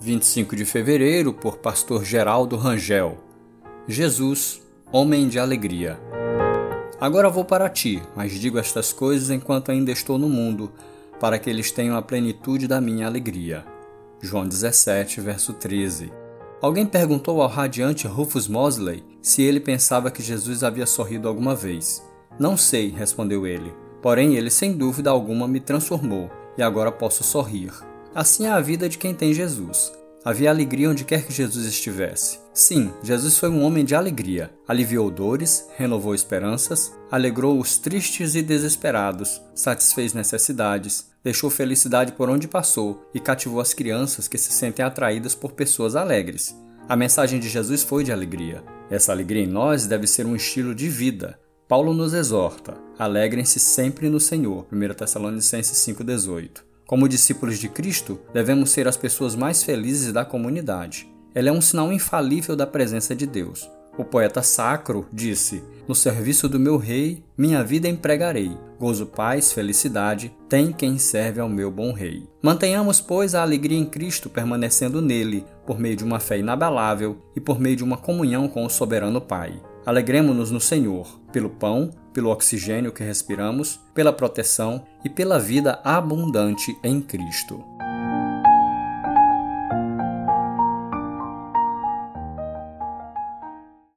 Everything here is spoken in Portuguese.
25 de fevereiro, por Pastor Geraldo Rangel. Jesus, homem de alegria. Agora vou para ti, mas digo estas coisas enquanto ainda estou no mundo, para que eles tenham a plenitude da minha alegria. João 17, verso 13. Alguém perguntou ao radiante Rufus Mosley se ele pensava que Jesus havia sorrido alguma vez. Não sei, respondeu ele. Porém, ele sem dúvida alguma me transformou e agora posso sorrir. Assim é a vida de quem tem Jesus. Havia alegria onde quer que Jesus estivesse. Sim, Jesus foi um homem de alegria. Aliviou dores, renovou esperanças, alegrou os tristes e desesperados, satisfez necessidades, deixou felicidade por onde passou e cativou as crianças que se sentem atraídas por pessoas alegres. A mensagem de Jesus foi de alegria. Essa alegria em nós deve ser um estilo de vida. Paulo nos exorta: alegrem-se sempre no Senhor. 1 Tessalonicenses 5,18. Como discípulos de Cristo, devemos ser as pessoas mais felizes da comunidade. Ela é um sinal infalível da presença de Deus. O poeta sacro disse: No serviço do meu rei, minha vida empregarei. Gozo, paz, felicidade, tem quem serve ao meu bom rei. Mantenhamos, pois, a alegria em Cristo permanecendo nele, por meio de uma fé inabalável e por meio de uma comunhão com o soberano Pai. Alegremos-nos no Senhor, pelo pão, pelo oxigênio que respiramos, pela proteção e pela vida abundante em Cristo.